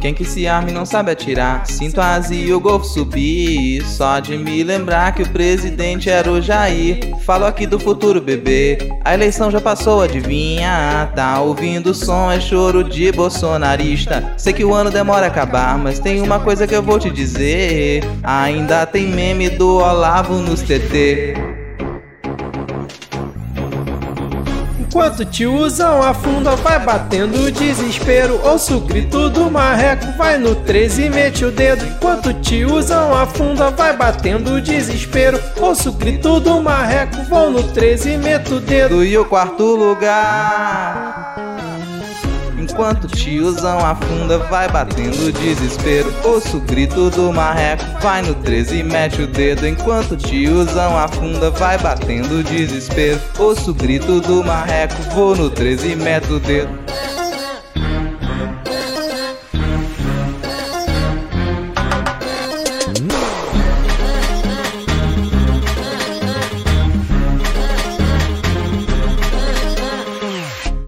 Quem que se arma e não sabe atirar? Sinto a azia e o golfo subir. Só de me lembrar que o presidente era o Jair. Falo aqui do futuro, bebê. A eleição já passou, adivinha? Tá ouvindo o som, é choro de bolsonarista. Sei que o ano demora a acabar, mas tem uma coisa que eu vou te dizer. Ainda tem meme do Olavo nos TT. Enquanto tiozão afunda, vai batendo o desespero. Ouço o grito do marreco, vai no 13 e mete o dedo. Enquanto tiozão afunda, vai batendo o desespero. Ouço o grito do marreco, vou no 13 e meto o dedo. E o quarto lugar. Enquanto tiozão afunda, vai batendo desespero. Ouço o grito do marreco, vai no 13 e mete o dedo. Enquanto tiozão afunda, vai batendo desespero. Ouço o grito do marreco, vou no 13 e meto o dedo.